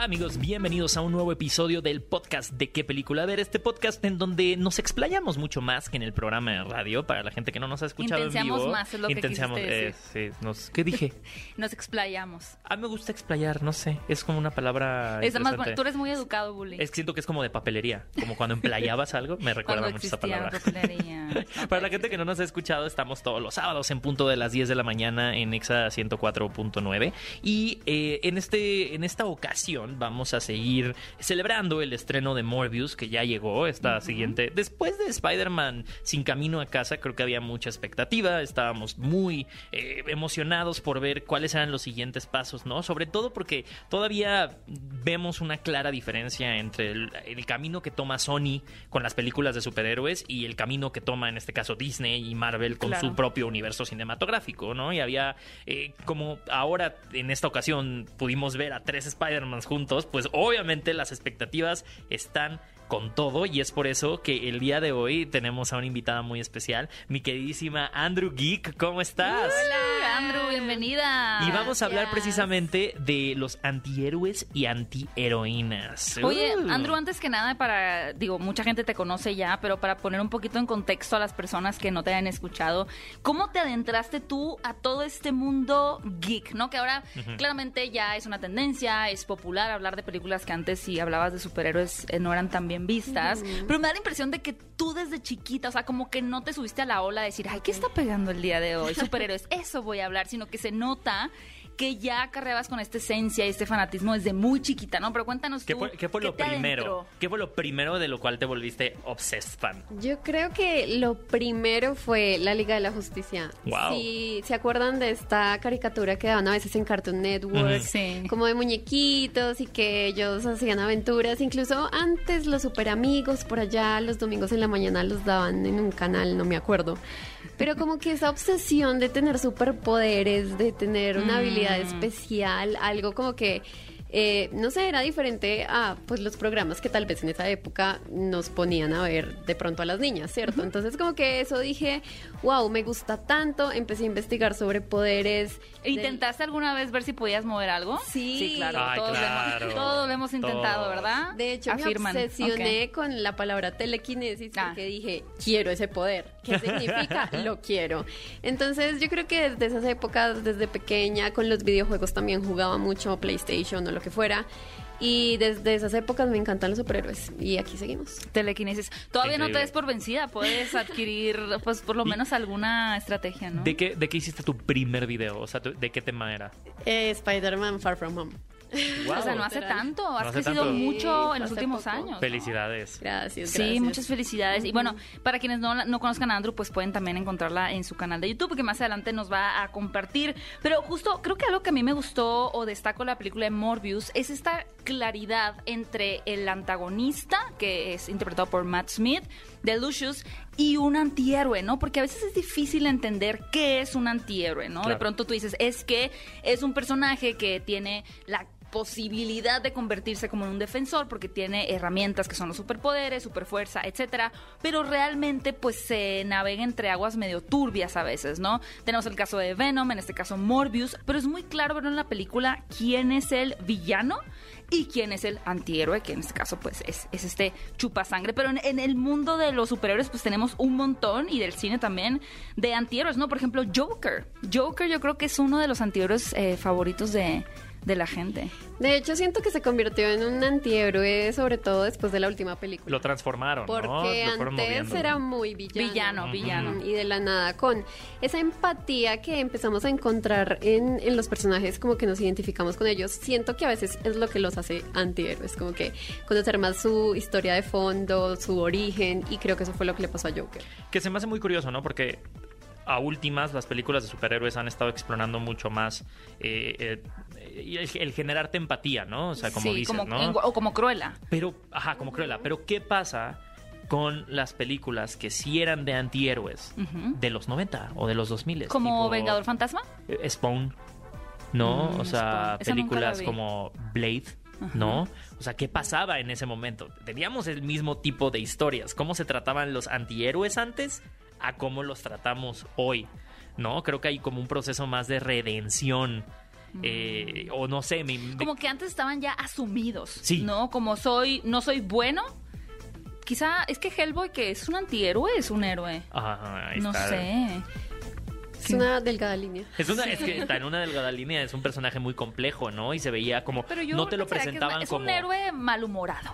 Ah, amigos, bienvenidos a un nuevo episodio del podcast de qué película ver. Este podcast en donde nos explayamos mucho más que en el programa de radio. Para la gente que no nos ha escuchado en Intenciamos vivo. más, es lo que eh, sí, nos- ¿Qué dije? Nos explayamos. Ah, me gusta explayar, no sé. Es como una palabra. Es más, tú eres muy educado, Bully. Es que siento que es como de papelería. Como cuando emplayabas algo, me recuerda mucho esa palabra. papelería. Para la gente que no nos ha escuchado, estamos todos los sábados en punto de las 10 de la mañana en Exa 104.9. Y eh, en, este, en esta ocasión vamos a seguir celebrando el estreno de Morbius, que ya llegó esta siguiente. Después de Spider-Man Sin Camino a Casa, creo que había mucha expectativa. Estábamos muy eh, emocionados por ver cuáles eran los siguientes pasos, ¿no? Sobre todo porque todavía vemos una clara diferencia entre el, el camino que toma Sony con las películas de superhéroes y el camino que toma en este caso Disney y Marvel con Claro. su propio universo cinematográfico, ¿no? Y había, eh, como ahora en esta ocasión pudimos ver a tres Spider-Man juntos, pues obviamente las expectativas están con todo y es por eso que el día de hoy tenemos a una invitada muy especial, mi queridísima Andrew Geek, ¿cómo estás? Hola, Andrew, bienvenida. Y vamos a hablar Gracias. precisamente de los antihéroes y antiheroínas. Oye, Uh. Andrew, antes que nada, para, digo, mucha gente te conoce ya, pero para poner un poquito en contexto a las personas que no te hayan escuchado, ¿cómo te adentraste tú a todo este mundo geek, no? Que ahora claramente ya es una tendencia, es popular hablar de películas que antes si hablabas de superhéroes eh, no eran tan bien vistas, pero me da la impresión de que tú desde chiquita, o sea, como que no te subiste a la ola de decir, ay, ¿qué está pegando el día de hoy? Superhéroes, eso voy a hablar, sino que se nota que ya acarreabas con esta esencia y este fanatismo desde muy chiquita, ¿no? Pero cuéntanos ¿Qué tú, fue, qué fue lo te primero? adentró? ¿Qué fue lo primero de lo cual te volviste obsessed fan? Yo creo que lo primero fue la Liga de la Justicia. Wow. Si se acuerdan de esta caricatura que daban a veces en Cartoon Network. Sí. como de muñequitos y que ellos hacían aventuras. Incluso antes los super amigos por allá los domingos en la mañana los daban en un canal, no me acuerdo. Pero como que esa obsesión de tener superpoderes, de tener una habilidad Mm. especial, algo como que eh, no sé, era diferente a pues los programas que tal vez en esa época nos ponían a ver de pronto a las niñas, ¿cierto? Entonces como que eso dije, wow, me gusta tanto, empecé a investigar sobre poderes. del- ¿Intentaste alguna vez ver si podías mover algo? Sí. claro. Ay, todos, claro. Lo hemos, todos lo hemos intentado, Todos. ¿verdad? De hecho, Afirman. me obsesioné con la palabra telequinesis Ah. porque dije, quiero ese poder. ¿Qué significa? Lo quiero. Entonces, yo creo que desde esas épocas, desde pequeña, con los videojuegos también jugaba mucho PlayStation o lo que fuera. Y desde esas épocas me encantan los superhéroes. Y aquí seguimos. Telequinesis. Todavía no te des por vencida. Puedes adquirir, pues, por lo menos alguna estrategia, ¿no? ¿De qué, ¿De qué hiciste tu primer video? O sea, ¿de qué tema era? Eh, Spider-Man Far From Home. O sea, no hace tanto. Has hace crecido tanto. mucho Sí, en los últimos poco. años. ¿no? Felicidades. Gracias, Sí, gracias. muchas felicidades. Y bueno, para quienes no, no conozcan a Andrew, pues pueden también encontrarla en su canal de YouTube, que más adelante nos va a compartir. Pero justo creo que algo que a mí me gustó o destaco de la película de Morbius es esta claridad entre el antagonista, que es interpretado por Matt Smith, de Lucius, y un antihéroe, ¿no? Porque a veces es difícil entender qué es un antihéroe, ¿no? De pronto tú dices, es que es un personaje que tiene la posibilidad de convertirse como en un defensor porque tiene herramientas que son los superpoderes, superfuerza, etcétera, pero realmente pues se navega entre aguas medio turbias a veces, ¿no? Tenemos el caso de Venom, en este caso Morbius, pero es muy claro ver en la película quién es el villano y quién es el antihéroe, que en este caso pues es, es este chupasangre, pero en, el mundo de los superhéroes pues tenemos un montón y del cine también de antihéroes, ¿no? Por ejemplo, Joker. Joker yo creo que es uno de los antihéroes eh, favoritos de, de la gente. De hecho, siento que se convirtió en un antihéroe, sobre todo después de la última película. Lo transformaron, ¿no? Porque Lo fueron antes moviendo. era muy villano. Villano, villano. Y de la nada, con esa empatía que empezamos a encontrar en, en los personajes, como que nos identificamos con ellos, siento que a veces es lo que los hace antihéroes, como que conocer más su historia de fondo, su origen, y creo que eso fue lo que le pasó a Joker. Que se me hace muy curioso, ¿no? Porque a últimas las películas de superhéroes han estado explorando mucho más eh, eh, el, el generarte empatía, ¿no? O sea, como sí, dices, como, ¿no? en- o como Cruella. Pero, ajá, como Cruella. Pero, ¿qué pasa con las películas que sí eran de antihéroes de los 90 o de los 2000? Como tipo, Vengador Fantasma. eh, Spawn, ¿no? Mm, o sea, Spawn. Películas como Blade, ¿no? O sea, ¿qué pasaba en ese momento? Teníamos el mismo tipo de historias. ¿Cómo se trataban los antihéroes antes a cómo los tratamos hoy? ¿no? Creo que hay como un proceso más de redención. Eh, o no sé, me- Como que antes estaban ya asumidos, Sí. ¿no? Como soy, no soy bueno. Quizá es que Hellboy, que es un antihéroe, es un héroe. Ajá, ahí no está. sé. Es una delgada línea. Es, una, es que está en una delgada línea, es un personaje muy complejo, ¿no? Y se veía como. Pero yo no te lo que es- presentaban es, como. un héroe malhumorado.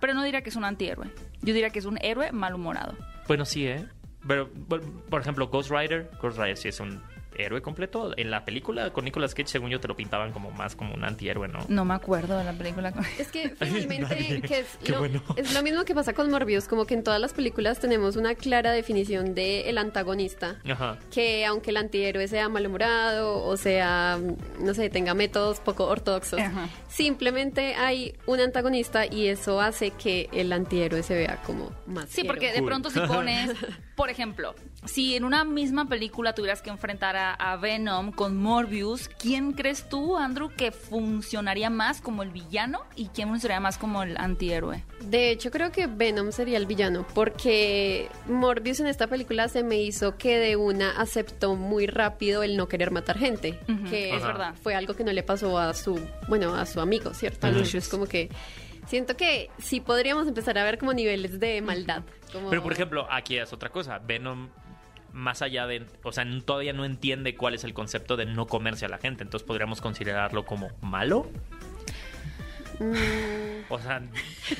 Pero no diría que es un antihéroe. Yo diría que es un héroe malhumorado. Bueno, sí, ¿eh? Pero, por, por ejemplo, Ghost Rider. Ghost Rider sí es un héroe completo. En la película con Nicolas Cage, según yo, te lo pintaban como más como un antihéroe, ¿no? No me acuerdo de la película. con- Es que finalmente que es, lo, bueno. es lo mismo que pasa con Morbius, como que en todas las películas tenemos una clara definición del el antagonista. Ajá. Que aunque el antihéroe sea malhumorado o sea, no sé, tenga métodos poco ortodoxos, Ajá. simplemente hay un antagonista y eso hace que el antihéroe se vea como más Sí, héroe. porque de pronto si pones, por ejemplo, si en una misma película tuvieras que enfrentar a, a Venom con Morbius, ¿quién crees tú, Andrew, que funcionaría más como el villano y quién funcionaría más como el antihéroe? De hecho, creo que Venom sería el villano, porque Morbius en esta película se me hizo que de una aceptó muy rápido el no querer matar gente, que es verdad. fue algo que no le pasó a su, bueno, a su amigo, ¿cierto? Ujú. Entonces, como que siento que sí podríamos empezar a ver como niveles de maldad. como- Pero, por ejemplo, aquí es otra cosa. Venom, más allá de. O sea, todavía no entiende cuál es el concepto de no comerse a la gente. Entonces, podríamos considerarlo como malo. Mm, O sea,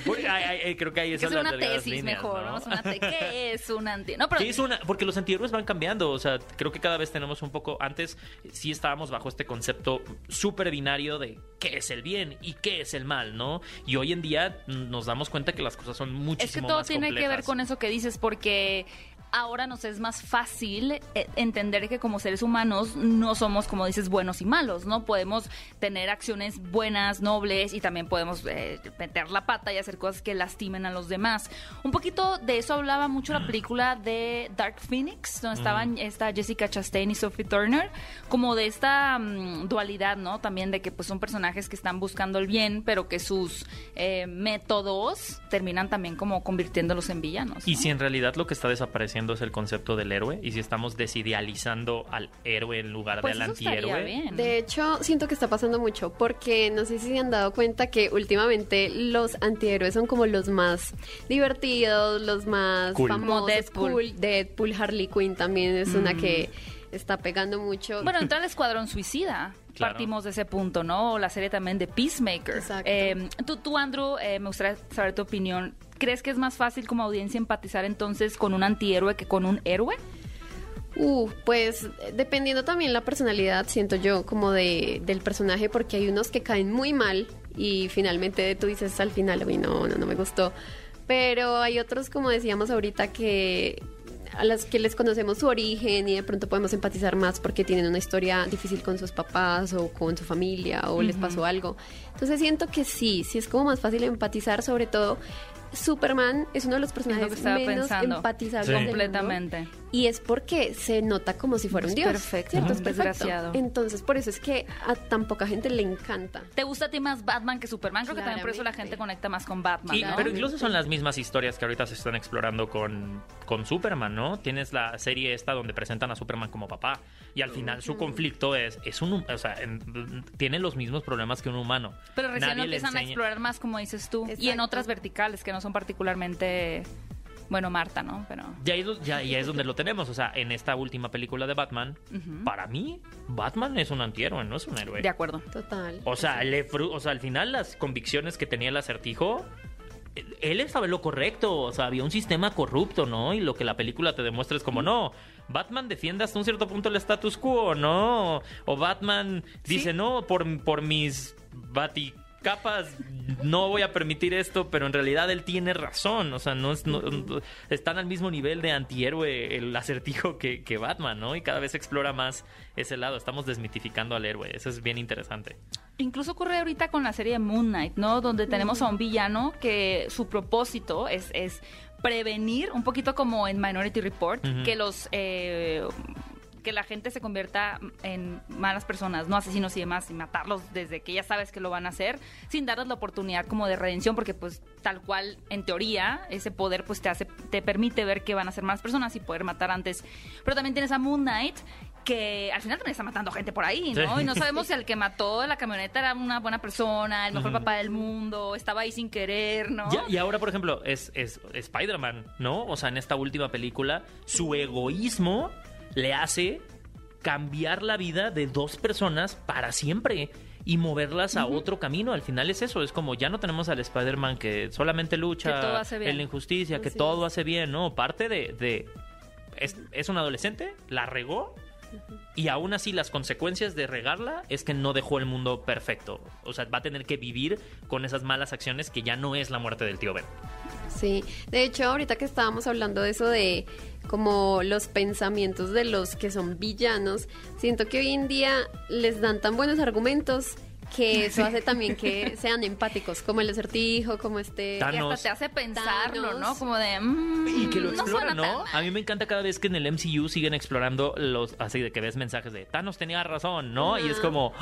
creo que sea las una tesis líneas, mejor, ¿no? te- ¿Qué es un anti? No, pero ¿Qué es una? Porque los antihéroes van cambiando. O sea, creo que cada vez tenemos un poco. Antes sí estábamos bajo este concepto súper binario de qué es el bien y qué es el mal, ¿no? Y hoy en día nos damos cuenta que las cosas son muchísimo Es que todo más tiene que ver con eso que dices, porque ahora nos es más fácil eh, entender que como seres humanos no somos, como dices, buenos y malos, ¿no? Podemos tener acciones buenas, nobles y también podemos eh, meter la pata y hacer cosas que lastimen a los demás. Un poquito de eso hablaba mucho la película de Dark Phoenix, donde estaban esta Jessica Chastain y Sophie Turner, como de esta mm, dualidad, ¿no? También de que pues son personajes que están buscando el bien, pero que sus eh, métodos terminan también como convirtiéndolos en villanos. Y si en realidad lo que está desapareciendo es el concepto del héroe, y si estamos desidealizando al héroe en lugar pues del antihéroe. bien. De hecho, siento que está pasando mucho porque no sé si se han dado cuenta que últimamente los antihéroes son como los más divertidos, los más Cool. Como famosos, Deadpool. cool. Deadpool, Harley Quinn también es una que está pegando mucho. Bueno, entra el Escuadrón Suicida. Claro. Partimos de ese punto, ¿no? O La serie también de Peacemaker. Exacto. Eh, tú, tú, Andrew, eh, me gustaría saber tu opinión. ¿Crees que es más fácil como audiencia empatizar entonces con un antihéroe que con un héroe? Uh, pues dependiendo también la personalidad, siento yo, como de, del personaje, porque hay unos que caen muy mal y finalmente tú dices al final, uy, no, no, no me gustó. Pero hay otros, como decíamos ahorita, que a las que les conocemos su origen y de pronto podemos empatizar más porque tienen una historia difícil con sus papás o con su familia o les pasó algo. Entonces siento que sí, sí es como más fácil empatizar, sobre todo Superman es uno de los Es lo personajes menos pensando. empatizables Sí. mundo. Y es porque se nota como si fuera un Es dios. perfecto, ¿cierto? es perfecto. desgraciado. Entonces, por eso es que a tan poca gente le encanta. ¿Te gusta a ti más Batman que Superman? Creo que también por eso la gente conecta más con Batman, Y- ¿no? Pero incluso son las mismas historias que ahorita se están explorando con, con Superman, ¿no? Tienes la serie esta donde presentan a Superman como papá y al final su conflicto es, es un, o sea, en- tiene los mismos problemas que un humano. Pero recién Nadie lo empiezan a explorar más, como dices tú. Y en otras verticales que no son particularmente. Bueno, Marta, ¿no? Pero. Ya, ya, ya es donde lo tenemos, o sea, en esta última película de Batman, para mí, Batman es un antihéroe, no es un héroe. De acuerdo. Total. O sea, le fru- o sea, al final las convicciones que tenía el acertijo, él estaba en lo correcto. O sea, había un sistema corrupto, ¿no? Y lo que la película te demuestra es como, no, Batman defiende hasta un cierto punto el status quo, ¿no? O Batman dice, no, por, por mis baticapas no voy a permitir esto, pero en realidad él tiene razón. O sea, no, es, no- están al mismo nivel de antihéroe el acertijo que, que Batman, ¿no? Y cada vez explora más ese lado. Estamos desmitificando al héroe. Eso es bien interesante. Incluso ocurre ahorita con la serie Moon Knight, ¿no? Donde tenemos a un villano que su propósito es, es prevenir, un poquito como en Minority Report, que los... eh, que la gente se convierta en malas personas, no asesinos y demás, y matarlos desde que ya sabes que lo van a hacer, sin darles la oportunidad como de redención, porque pues tal cual, en teoría, ese poder pues te hace te permite ver que van a ser más personas y poder matar antes. Pero también tienes a Moon Knight que al final también está matando gente por ahí, ¿no? Sí. Y no sabemos si el que mató la camioneta era una buena persona, el mejor Ujú. papá del mundo, estaba ahí sin querer, ¿no? Ya- y ahora, por ejemplo, es, es Spider-Man, ¿no? O sea, en esta última película, su egoísmo le hace cambiar la vida de dos personas para siempre y moverlas a otro camino. Al final es eso, es como ya no tenemos al Spider-Man que solamente lucha en la injusticia, que todo hace bien, ¿no? Parte de... de- es, es un adolescente, la regó y aún así las consecuencias de regarla es que no dejó el mundo perfecto. O sea, va a tener que vivir con esas malas acciones que ya no es la muerte del tío Ben. Sí, de hecho ahorita que estábamos hablando de eso de como los pensamientos de los que son villanos, siento que hoy en día les dan tan buenos argumentos que eso hace también que sean empáticos, como el acertijo, como este... Y hasta te hace pensarlo, Thanos. ¿no? Como de... mm, Y que lo exploran, ¿no? A mí me encanta cada vez que en el MCU siguen explorando los. Así de que ves mensajes de Thanos tenía razón, ¿no? Y es como.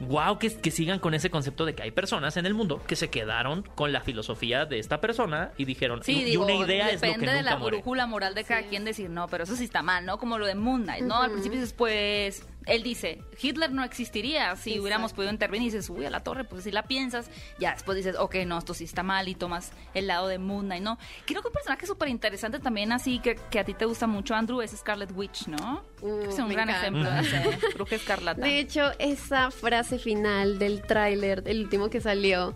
Wow, que, que sigan con ese concepto de que hay personas en el mundo que se quedaron con la filosofía de esta persona y dijeron, Sí, y digo, una idea es lo depende que de nunca la brújula moral de cada Sí. quien decir, no, pero eso sí está mal, ¿no? Como lo de Moon Knight, ¿no? Al principio y después, él dice, Hitler no existiría si Exacto. hubiéramos podido intervenir y dices, uy, a la torre, pues si la piensas, ya después dices, ok, no, esto sí está mal y tomas el lado de Moon Knight, ¿no? Creo que un personaje súper interesante también así que, que a ti te gusta mucho, Andrew, es Scarlet Witch, ¿no? Uh, es un gran encanta. ejemplo de ese bruja escarlata. De hecho, esa frase final del tráiler, el último que salió,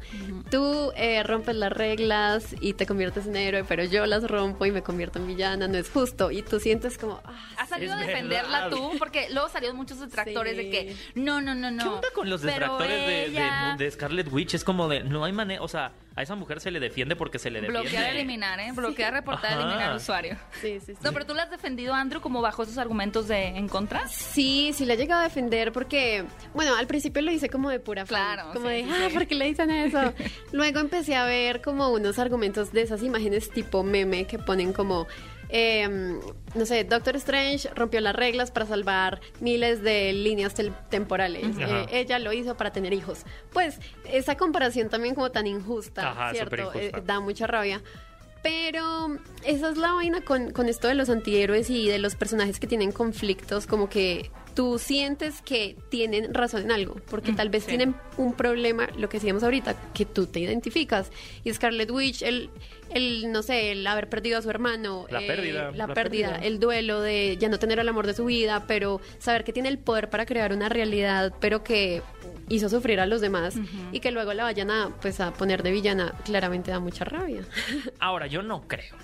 tú eh, rompes las reglas y te conviertes en héroe, pero yo las rompo y me convierto en villana, no es justo. Y tú sientes como... ah, ¿Has salido a defenderla verdad. tú? Porque luego salieron muchos detractores de que no, no, no, no. ¿Qué onda con los detractores de, de- ella- de Scarlet Witch? Es como de, no hay manera, o sea, a esa mujer se le defiende porque se le defiende. Bloquear, eliminar, ¿eh? Bloquear, reportar, Ajá. eliminar al usuario. sí, sí, sí. No, pero tú la has defendido, Andrew, como bajo esos argumentos de en contra. Sí, sí la he llegado a defender porque, bueno, al principio lo hice como de pura fan, Claro, como sí, de, sí, ah, sí. ¿por qué le dicen eso? Luego empecé a ver como unos argumentos de esas imágenes tipo meme que ponen como, eh, no sé, Doctor Strange rompió las reglas para salvar miles de líneas temporales. Eh, ella lo hizo para tener hijos. Pues esa comparación también como tan injusta, Ajá, ¿cierto? Eh, da mucha rabia. Pero esa es la vaina con, con esto de los antihéroes y de los personajes que tienen conflictos, como que tú sientes que tienen razón en algo, porque Mm, tal vez sí. tienen un problema, lo que decíamos ahorita, que tú te identificas. Y Scarlet Witch, el, el no sé, el haber perdido a su hermano, eh, La pérdida, la, la pérdida, pérdida. el duelo de ya no tener el amor de su vida, pero saber que tiene el poder para crear una realidad, pero que hizo sufrir a los demás y que luego la vayan a pues a poner de villana, claramente da mucha rabia. Ahora, yo no creo.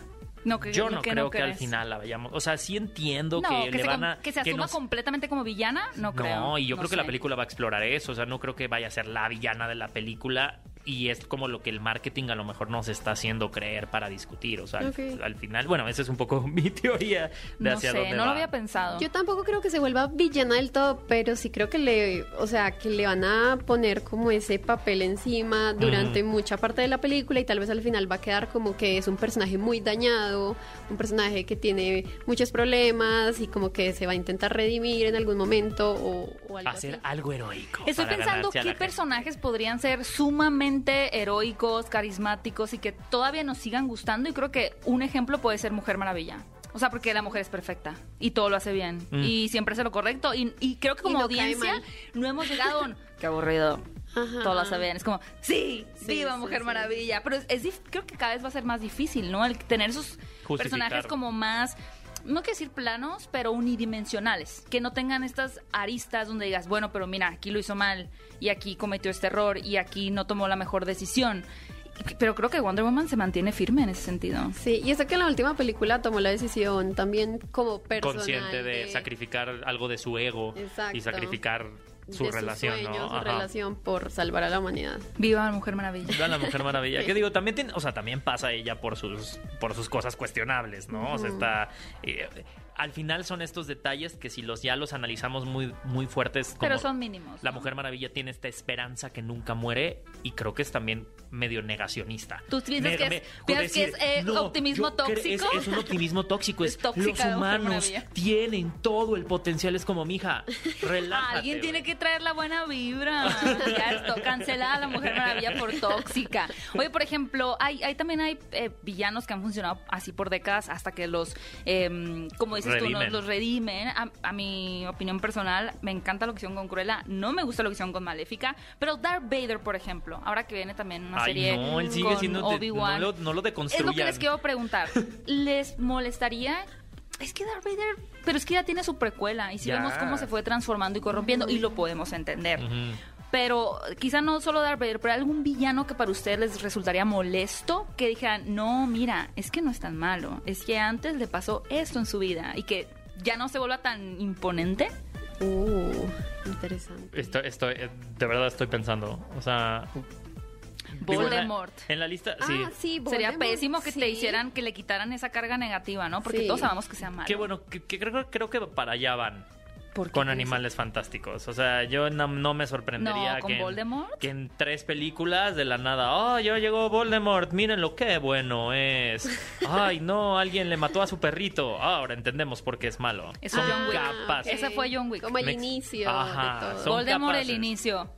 No, que, Yo no que creo que al final la vayamos. O sea, sí entiendo No, que, que, le se, van a. que se asuma nos- completamente como villana, no creo. No, y yo No creo que la película va a explorar eso. O sea, no creo que vaya a ser la villana de la película. Y es como lo que el marketing a lo mejor nos está haciendo creer para discutir. O sea, al- final, bueno, esa es un poco mi teoría de No hacia sé, dónde no va. lo había pensado. Yo tampoco creo que se vuelva villana del todo, pero sí creo que le, o sea, que le van a poner como ese papel encima durante mucha parte de la película y tal vez al final va a quedar como que es un personaje muy dañado, un personaje que tiene muchos problemas y como que se va a intentar redimir en algún momento o, o algo Hacer así. algo heroico. Estoy pensando qué personajes podrían ser sumamente heroicos, carismáticos y que todavía nos sigan gustando. Y creo que un ejemplo puede ser Mujer Maravilla. O sea, porque la mujer es perfecta y todo lo hace bien Mm. y siempre hace lo correcto. Y, y creo que como no audiencia no hemos llegado a un... Qué aburrido. Ajá. Todo lo hace bien. Es como, sí, Sí, viva sí, Mujer sí. Maravilla. Pero es, es creo que cada vez va a ser más difícil, ¿no? El tener esos Justificar. personajes como más no quiero decir planos, pero unidimensionales, que no tengan estas aristas donde digas, bueno, pero mira, aquí lo hizo mal y aquí cometió este error y aquí no tomó la mejor decisión. Pero creo que Wonder Woman se mantiene firme en ese sentido. Sí, y eso que en la última película tomó la decisión también como personal Consciente de sacrificar algo de su ego Exacto. y sacrificar su de relación, sueño, ¿no? su Ajá. relación por salvar a la humanidad. Viva la Mujer Maravilla. Da la Mujer Maravilla. Que digo, también tiene, o sea, también pasa ella por sus, por sus cosas cuestionables, ¿no? O sea, está. eh, al final son estos detalles que si los ya los analizamos muy, muy fuertes. como Pero son mínimos. La ¿no? Mujer Maravilla tiene esta esperanza que nunca muere y creo que es también medio negacionista. ¿Tú piensas que es- piensas que es, eh, optimismo cre- es- tóxico? Es, un optimismo tóxico. Es, Es tóxica los humanos tienen todo el potencial. Es como, mija, relájate. Alguien tiene güey". que traer la buena vibra. Ya esto, cancelada la Mujer Maravilla por tóxica. Oye, por ejemplo, hay, hay también hay eh, villanos que han funcionado así por décadas hasta que los, eh, como dices tú, Redimen. ¿no? los redimen. A, a mi opinión personal, me encanta lo que hicieron con Cruella, no me gusta lo que hicieron con Maléfica, pero Darth Vader, por ejemplo, ahora que viene también una Ay, serie no, él sigue con Obi-Wan. no, lo, no lo Es lo que les quiero preguntar. ¿Les molestaría? Es que Darth Vader, pero es que ya tiene su precuela y si Ya. vemos cómo se fue transformando y corrompiendo y lo podemos entender. Ujú. Pero quizá no solo Darth Vader, pero algún villano que para ustedes les resultaría molesto, que dijeran, no, mira, es que no es tan malo, es que antes le pasó esto en su vida y que ya no se vuelva tan imponente. Uh, interesante. Estoy, estoy, eh, de verdad estoy pensando. O sea. digo, en la- Voldemort. En la, lista, sí. Ah, sí, Sería pésimo que te hicieran, que le quitaran esa carga negativa, ¿no? Porque Sí. todos sabemos que sea malo. Qué bueno, que, que creo, creo que para allá van. ¿Por qué Con animales fantásticos. O sea, yo no, no me sorprendería No, ¿con que, en, Voldemort? que en tres películas de la nada, oh, ya llegó Voldemort, mírenlo, qué bueno es. Ay, no, alguien le mató a su perrito. Ah, ahora entendemos por qué es malo. Eso Son es John Wick. capaces. Ese fue John Wick. Como el Me- inicio Ajá, de todo. son Voldemort el inicio.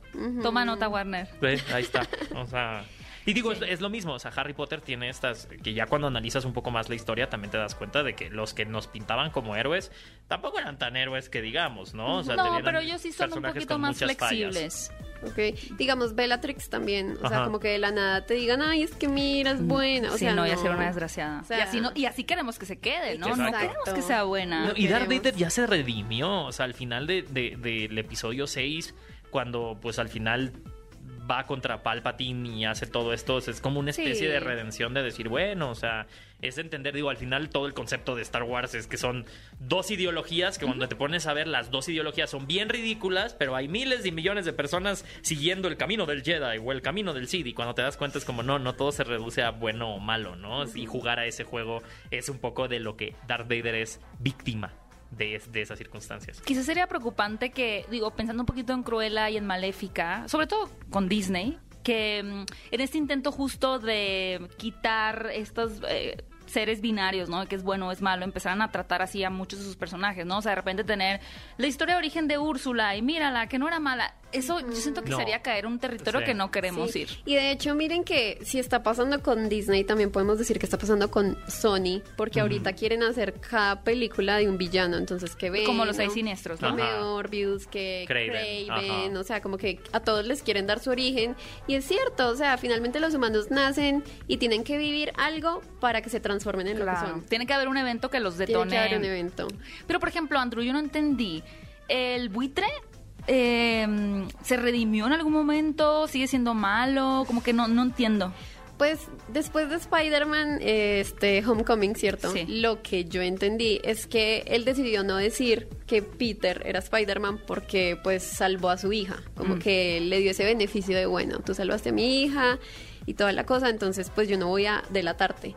Toma nota, Warner. ¿Ves? Ahí está. O sea. Y digo, es, es lo mismo. O sea, Harry Potter tiene estas. Que ya cuando analizas un poco más la historia, también te das cuenta de que los que nos pintaban como héroes tampoco eran tan héroes que digamos, ¿no? O sea, no, pero ellos sí son un poquito más fallas. flexibles. Ok, digamos Bellatrix también, o sea, Ajá. como que de la nada te digan, ay, es que mira, es buena, o sí, sea, no, ya no. ser una desgraciada. O sea- y, así no, y así queremos que se quede, ¿no? No Exacto. queremos que sea buena. No, y Darth. Vader ya se redimió. O sea, al final de- de- del episodio 6, cuando pues al final va contra Palpatine y hace todo esto, o sea, es como una especie Sí. de redención de decir, bueno, o sea, es entender, digo, al final todo el concepto de Star Wars es que son dos ideologías que cuando te pones a ver las dos ideologías son bien ridículas, pero hay miles y millones de personas siguiendo el camino del Jedi o el camino del Sith y cuando te das cuenta es como, no, no todo se reduce a bueno o malo, ¿no? Y jugar a ese juego es un poco de lo que Darth Vader es víctima de, es- de esas circunstancias. Quizás sería preocupante que, digo, pensando un poquito en Cruella y en Maléfica, sobre todo con Disney, que mm, en este intento justo de quitar estos eh, seres binarios, ¿no? Que es bueno o es malo, empezaran a tratar así a muchos de sus personajes, ¿no? O sea, de repente tener la historia de origen de Úrsula y mírala, que no era mala. Eso yo siento que No. sería caer un territorio Sí. que no queremos Sí. ir. Y de hecho, miren que si está pasando con Disney, también podemos decir que está pasando con Sony, porque ahorita quieren hacer cada película de un villano, entonces que ven. Como los seis siniestros, ¿no? Morbius, que Craven, o sea, como que a todos les quieren dar su origen. Y es cierto, o sea, finalmente los humanos nacen y tienen que vivir algo para que se transformen en lo que son. Tiene que haber un evento que los Tiene detone. que haber un evento. Pero, por ejemplo, Andrew, yo no entendí. ¿El buitre eh, se redimió en algún momento? ¿Sigue siendo malo? Como que no, no entiendo. Pues después de Spider-Man, este Homecoming, ¿cierto? Sí. Lo que yo entendí es que él decidió no decir que Peter era Spider-Man porque pues salvó a su hija, como Mm. que le dio ese beneficio de, bueno, tú salvaste a mi hija y toda la cosa, entonces pues yo no voy a delatarte.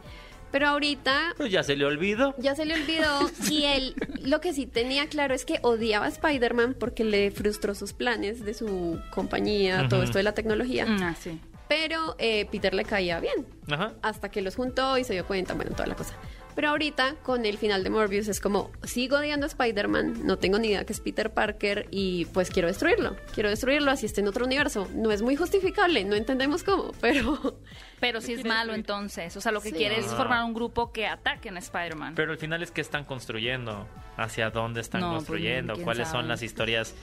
Pero ahorita Pues ya se le olvidó. ya se le olvidó y él lo que sí tenía claro es que odiaba a Spider-Man porque le frustró sus planes de su compañía, todo esto de la tecnología, Ah, sí. pero eh, Peter le caía bien Ajá. hasta que los juntó y se dio cuenta, bueno, toda la cosa. Pero ahorita, con el final de Morbius, es como, sigo odiando a Spider-Man, no tengo ni idea que es Peter Parker y pues quiero destruirlo. Quiero destruirlo así esté en otro universo. No es muy justificable, no entendemos cómo, pero... Pero si es malo entonces. O sea, lo que Sí. quiere es Ah. formar un grupo que ataquen a Spider-Man. Pero al final es que están construyendo, hacia dónde están No, pues, construyendo, cuáles son las historias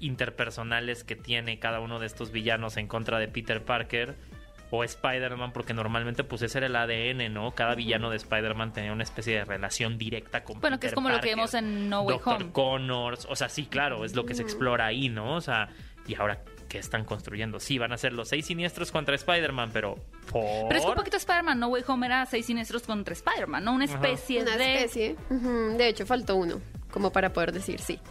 interpersonales que tiene cada uno de estos villanos en contra de Peter Parker o Spider-Man, porque normalmente pues ese era el ADN, ¿no? Cada villano de Spider-Man tenía una especie de relación directa con Bueno, que es como lo que vemos en No Way Doctor Home. Connors, o sea, sí, claro, es lo que se explora ahí, ¿no? O sea, y ahora ¿qué están construyendo? Sí, van a ser los seis siniestros contra Spider-Man, pero ¿por? Pero es que un poquito Spider-Man, No Way Home era seis siniestros contra Spider-Man, ¿no? Una especie Una de... especie. Ujú, De hecho, faltó uno. Como para poder decir sí.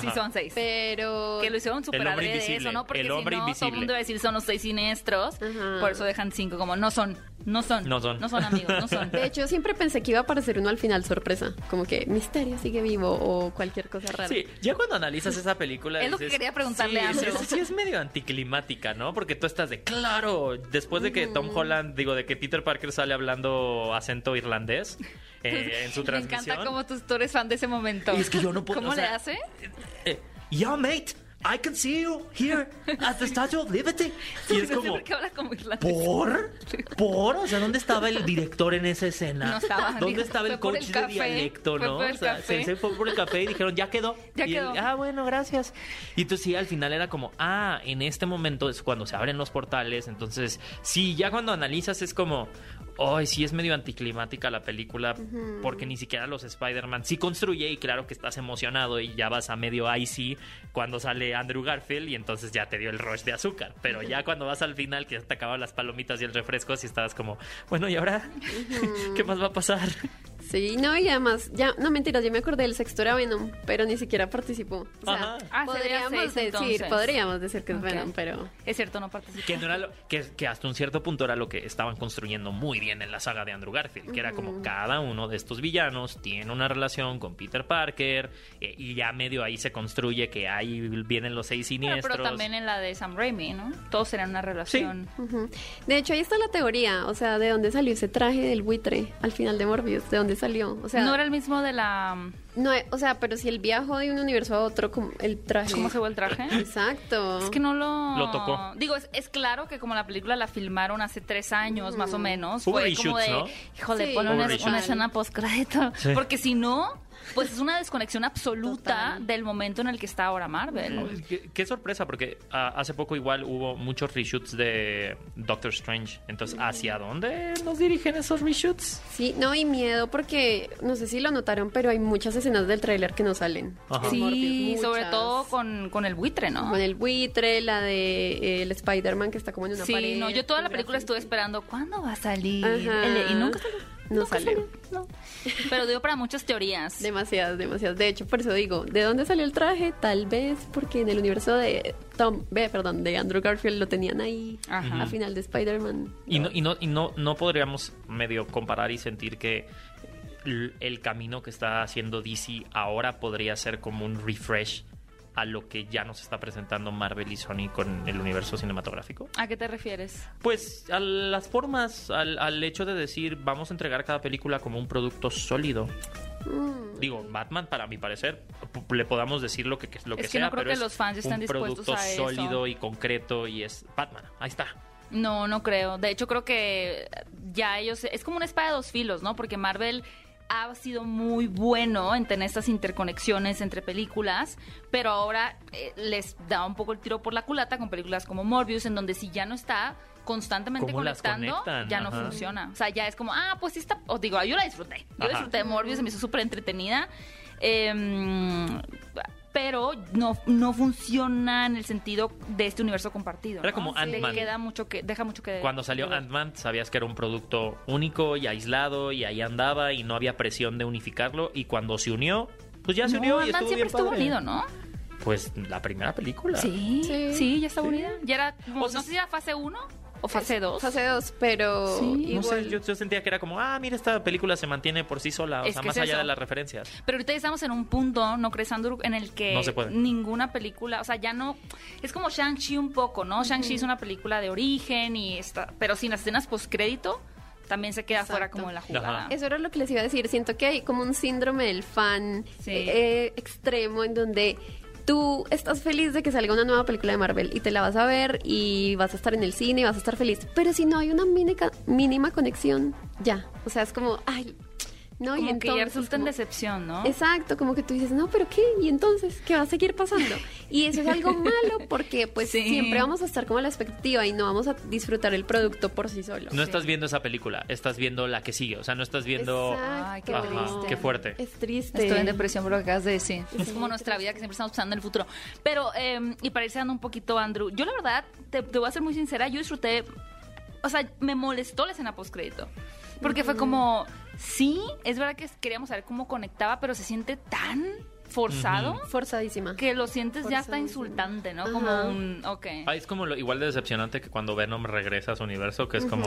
Sí, son seis. Pero Que lo hicieron adrede invisible, eso, ¿no? Porque el si no, todo el mundo va a decir son los seis siniestros. Ajá. Por eso dejan cinco como no son, no son. No son. No son amigos, no son. de hecho siempre pensé que iba a aparecer uno al final sorpresa, como que Misterio sigue vivo o cualquier cosa rara. Sí, ya cuando analizas esa película. Es lo que quería preguntarle sí, a Andrew. Sí, sí es medio anticlimática, ¿no? Porque tú estás de claro. Después de que Tom Holland, digo, de que Peter Parker sale hablando acento irlandés eh, en su Me transmisión. encanta cómo tú, tú eres fan de ese momento. Y es que yo no puedo- ¿Cómo o sea, le hace? eh, yeah, mate, I can see you here at the Statue of Liberty. Y es como, por. ¿por? O sea, ¿dónde estaba el director en esa escena? No estaba, ¿Dónde estaba el coach el de dialecto, no? o sea, se, se fue por el café y dijeron, ya quedó. Ya y él, quedó. ah, bueno, gracias. Y entonces sí, al final era como, ah, en este momento es cuando se abren los portales. Entonces, sí, ya cuando analizas es como, ay, sí es medio anticlimática la película, porque ni siquiera los Spider-Man. Sí construye y claro que estás emocionado y ya vas a medio icy cuando sale Andrew Garfield y entonces ya te dio el rush de azúcar. Pero ya cuando vas al final, que ya te acaban las palomitas y el refresco, sí estabas como, bueno, ¿y ahora qué más va a pasar? Sí, no, y además, ya, no mentiras, yo me acordé del sexto era Venom, pero ni siquiera participó. O sea, Ajá. Ah, podríamos seis, decir, entonces. podríamos decir que es. Venom, pero Es cierto, no participó. Que, no era lo- que, que hasta un cierto punto era lo que estaban construyendo muy bien en la saga de Andrew Garfield, que era como cada uno de estos villanos tiene una relación con Peter Parker eh, y ya medio ahí se construye que ahí vienen los seis siniestros. pero también en la de Sam Raimi, ¿no? Todos tenían una relación. De hecho, ahí está la teoría, o sea, de dónde salió ese traje del buitre al final de Morbius, de dónde salió, o sea, no era el mismo de la... no, o sea, pero si él viajó de un universo a otro, como el traje. ¿Cómo se ve el traje? Exacto. Es que no lo... Lo tocó. Digo, es, es claro que como la película la filmaron hace tres años, más o menos, Hubo fue como de... ¿no? Híjole, Sí. una, escena post-crédito. Sí. Porque si no, pues es una desconexión absoluta Total. del momento en el que está ahora Marvel. Qué, qué sorpresa, porque ah, hace poco igual hubo muchos reshoots de Doctor Strange. Entonces, ¿hacia dónde nos dirigen esos reshoots? Sí, no, y miedo porque, no sé si lo notaron, pero hay muchas escenas del tráiler que no salen. Ajá. Sí, Morbius, sobre todo con, con el buitre, ¿no? Con el buitre, la de eh, el Spider-Man que está como en una Sí, pared. no, yo toda la película estuve esperando cuándo va a salir. Ajá. El- y nunca salió. No Nunca salió. no. Pero dio para muchas teorías. Demasiadas, demasiadas. De hecho, por eso digo, ¿de dónde salió el traje? Tal vez porque en el universo de Tom, ve, perdón, de Andrew Garfield lo tenían ahí Ajá. a final de Spider-Man. Y no, y no, y no, no podríamos medio comparar y sentir que l- el camino que está haciendo DC ahora podría ser como un refresh a lo que ya nos está presentando Marvel y Sony con el universo cinematográfico. ¿A qué te refieres? Pues a las formas, al, al hecho de decir vamos a entregar cada película como un producto sólido. Mm, Digo, Batman, para mi parecer, le podamos decir lo que, que- lo Es que que sea, no creo pero que es los fans estén un producto a eso. sólido y concreto y es Batman. Ahí está. No, no creo. De hecho, creo que ya ellos. Es como una espada de dos filos, ¿no? Porque Marvel ha sido muy bueno en tener estas interconexiones entre películas, pero ahora eh, les da un poco el tiro por la culata con películas como Morbius, en donde si ya no está constantemente ¿Cómo las conectando, conectan? ya no funciona. O sea, ya es como, ah, pues sí está. Os digo, yo la disfruté. Yo Ajá. disfruté de Morbius, se me hizo súper entretenida. Em, pero no, no funciona en el sentido de este universo compartido. Era ¿no? como Le Ant-Man. queda mucho que, deja mucho que Cuando salió. Ant-Man sabías que era un producto único y aislado y ahí andaba y no había presión de unificarlo y cuando se unió, pues ya se No, unió y Ant-Man estuvo siempre bien estuvo padre. unido, ¿no? Pues la primera película. Sí, sí, Sí. ya estaba unida. Ya era, como- O sea, no sé si era fase 1 o fase 2. Fase 2, pero Sí. No igual. sé, yo, yo sentía que era como, ah, mira, esta película se mantiene por sí sola, o Es sea, más es allá eso. de las referencias. Pero ahorita ya estamos en un punto, ¿no crees, Andrew? En el que No se puede. ninguna película, o sea, ya no... Es como Shang-Chi un poco, ¿no? Shang-Chi es una película de origen, y está, pero sin las escenas postcrédito también se queda Exacto. fuera como de la jugada. Ajá. Eso era lo que les iba a decir. Siento que hay como un síndrome del fan Sí. eh, extremo en donde tú estás feliz de que salga una nueva película de Marvel y te la vas a ver y vas a estar en el cine y vas a estar feliz. Pero si no hay una mínima conexión, ya. O sea, es como, ay, no, y como que ya entonces. resulta en decepción, ¿no? Exacto, como que tú dices, no, pero ¿qué? ¿Y entonces qué va a seguir pasando? Y eso es algo malo porque pues Sí. siempre vamos a estar como a la expectativa y no vamos a disfrutar el producto por sí solo. No estás viendo esa película, estás viendo la que sigue, o sea, no estás viendo... Exacto. Ay, qué Ajá, triste. qué fuerte. Es triste. Estoy en depresión por lo que acabas de decir. Es como nuestra vida que siempre estamos pensando en el futuro. Pero, eh, y para irse dando un poquito, Andrew, yo la verdad, te, te voy a ser muy sincera, yo disfruté, o sea, me molestó la escena postcrédito. Porque fue como, sí, es verdad que queríamos saber cómo conectaba, pero se siente tan forzado Forzadísima. que lo sientes ya hasta insultante, ¿no? Como un, ok, Ah, es como lo- igual de decepcionante que cuando Venom regresa a su universo, que es como...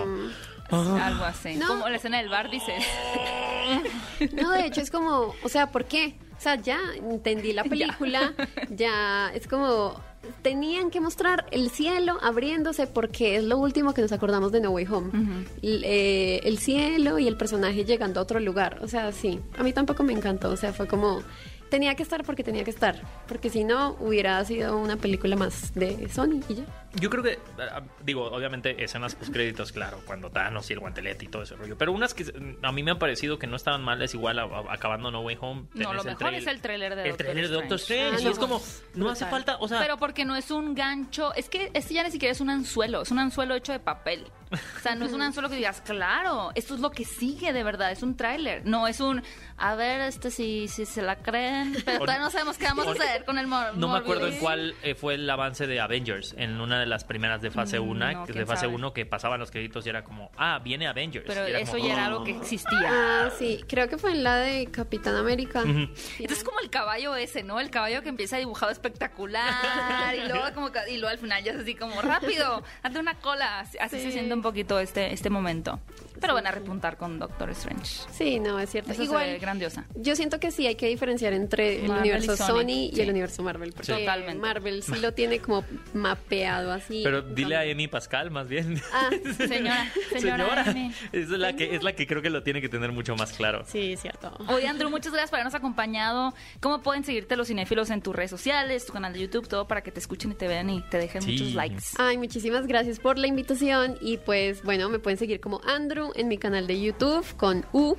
algo así. No. Como la escena del bar, dices. No, de hecho es como, o sea, ¿por qué? O sea, ya entendí la película, ya es como tenían que mostrar el cielo abriéndose porque es lo último que nos acordamos de No Way Home. Eh, el cielo y el personaje llegando a otro lugar. O sea, sí, a mí tampoco me encantó. O sea, fue como tenía que estar porque tenía que estar, porque si no hubiera sido una película más de Sony y ya. Yo creo que, ah, digo, obviamente escenas post créditos, claro, cuando Thanos y el guantelete y todo ese rollo. Pero unas que mm, a mí me han parecido que no estaban mal, es igual a- a- acabando No Way Home. No, lo mejor es el tráiler de El Doctor trailer de Doctor Strange. Strange. Ah, y es no. como, no hace falta, o sea... Pero porque no es un gancho, es que este ya ni siquiera es un anzuelo, es un anzuelo hecho de papel. O sea, no es un anzuelo que digas, claro, esto es lo que sigue de verdad, es un tráiler. No es un, a ver, este si, si se la creen, pero todavía no sabemos qué vamos a hacer con el mor No me acuerdo en cuál eh, fue el avance de Avengers, en una de las primeras de fase Mm, 1, no, de fase sabe. 1 que pasaban los créditos y era como, ah, viene Avengers. Pero eso como, ya era "Oh". algo que existía. Ah, sí, creo que fue en la de Capitán América. Entonces es como el caballo ese, ¿no? El caballo que empieza dibujado espectacular y luego como y luego al final ya es así como rápido, hazte una cola. Así, se siente un poquito este, este momento. Pero van a repuntar con Doctor Strange. Sí, no, es cierto. Se Igual, ve grandiosa. Yo siento que sí hay que diferenciar entre el y universo Sony, Sony, y sí. el universo Marvel. Porque Totalmente. Marvel sí lo tiene como mapeado así. Pero dile a Amy Pascal más bien. Ah, Señora, señora, Amy. Es la que es la que creo que lo tiene que tener mucho más claro. sí, es cierto. Oye, Andrew, muchas gracias por habernos acompañado. ¿Cómo pueden seguirte los cinéfilos en tus redes sociales, tu canal de YouTube, todo para que te escuchen y te vean y te dejen Sí. muchos likes? Ay, muchísimas gracias por la invitación y pues bueno, me pueden seguir como Andrew en mi canal de YouTube con U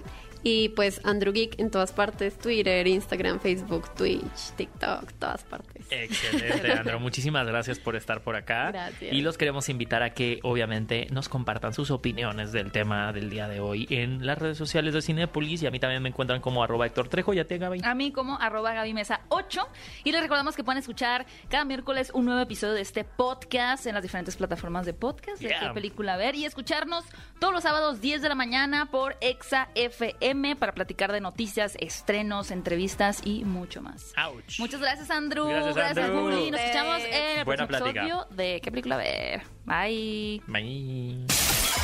y pues Andrew Geek en todas partes, Twitter, Instagram, Facebook, Twitch, TikTok, todas partes. Excelente, Andro. Muchísimas gracias por estar por acá. Gracias. Y los queremos invitar a que, obviamente, nos compartan sus opiniones del tema del día de hoy en las redes sociales de Cinepolis. Y a mí también me encuentran como arroba Héctor Trejo. Ya te, Gaby. A mí como arroba Gaby Mesa 8 y les recordamos que pueden escuchar cada miércoles un nuevo episodio de este podcast en las diferentes plataformas de podcast de Yeah. qué película ver y escucharnos todos los sábados 10 de la mañana por Exa FM para platicar de noticias, estrenos, entrevistas y mucho más. Ouch. Muchas gracias Andrew, Gracias, Andrew. Juli. Nos escuchamos en el Buena próximo plática. episodio de qué película ver. Bye. Bye.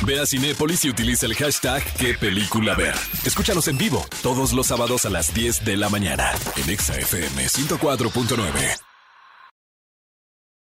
Ve a Cinépolis y utiliza el hashtag qué película ver. Escúchanos en vivo todos los sábados a las 10 de la mañana en Exa FM 104.9.